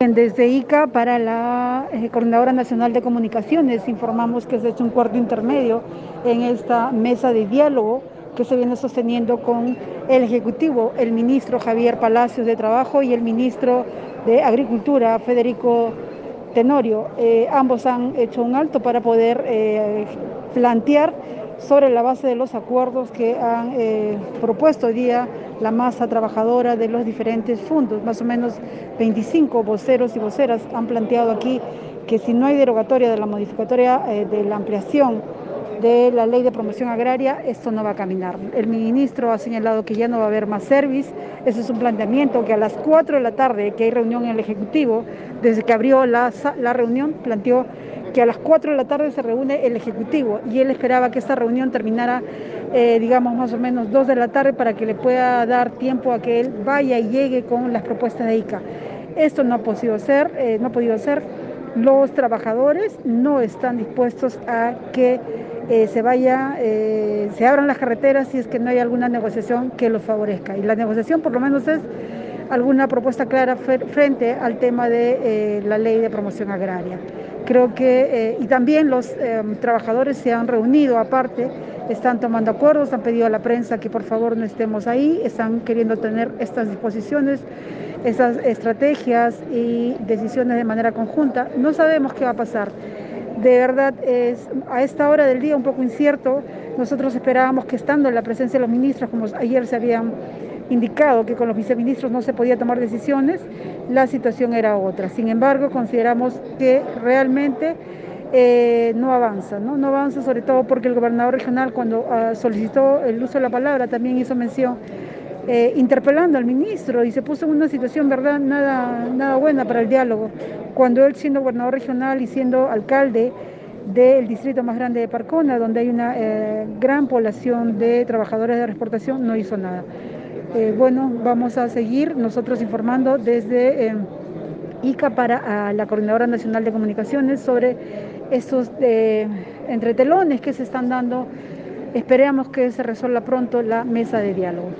Desde ICA para la eh, Coordinadora Nacional de Comunicaciones informamos que se ha hecho un cuarto intermedio en esta mesa de diálogo que se viene sosteniendo con el Ejecutivo, el ministro Javier Palacios de Trabajo y el ministro de Agricultura, Federico Tenorio. Eh, ambos han hecho un alto para poder eh, plantear sobre la base de los acuerdos que han eh, propuesto hoy día la masa trabajadora de los diferentes fondos. Más o menos 25 voceros y voceras han planteado aquí que si no hay derogatoria de la modificatoria eh, de la ampliación de la ley de promoción agraria, esto no va a caminar. El ministro ha señalado que ya no va a haber más service. Ese es un planteamiento que a las 4 de la tarde, que hay reunión en el Ejecutivo, desde que abrió la, la reunión, planteó que a las 4 de la tarde se reúne el Ejecutivo y él esperaba que esta reunión terminara, eh, digamos, más o menos 2 de la tarde para que le pueda dar tiempo a que él vaya y llegue con las propuestas de ICA. Esto no ha podido ser, eh, no ha podido ser. Los trabajadores no están dispuestos a que eh, se vaya, se abran las carreteras si es que no hay alguna negociación que los favorezca. Y la negociación por lo menos es alguna propuesta clara frente al tema de la ley de promoción agraria. Creo que, y también los trabajadores se han reunido aparte, están tomando acuerdos, han pedido a la prensa que por favor no estemos ahí, están queriendo tener estas disposiciones, esas estrategias y decisiones de manera conjunta. No sabemos qué va a pasar. De verdad es a esta hora del día un poco incierto. Nosotros esperábamos que estando en la presencia de los ministros, como ayer se habían indicado que con los viceministros no se podía tomar decisiones, la situación era otra. Sin embargo, consideramos que realmente eh, no avanza, ¿no? avanza sobre todo porque el gobernador regional cuando uh, solicitó el uso de la palabra también hizo mención eh, interpelando al ministro y se puso en una situación, ¿verdad?, nada, nada buena para el diálogo, cuando él siendo gobernador regional y siendo alcalde del distrito más grande de Parcona, donde hay una eh, gran población de trabajadores de exportación, no hizo nada. Bueno, vamos a seguir nosotros informando desde eh, ICA para la Coordinadora Nacional de Comunicaciones sobre estos eh, entretelones que se están dando. Esperemos que se resuelva pronto la mesa de diálogo.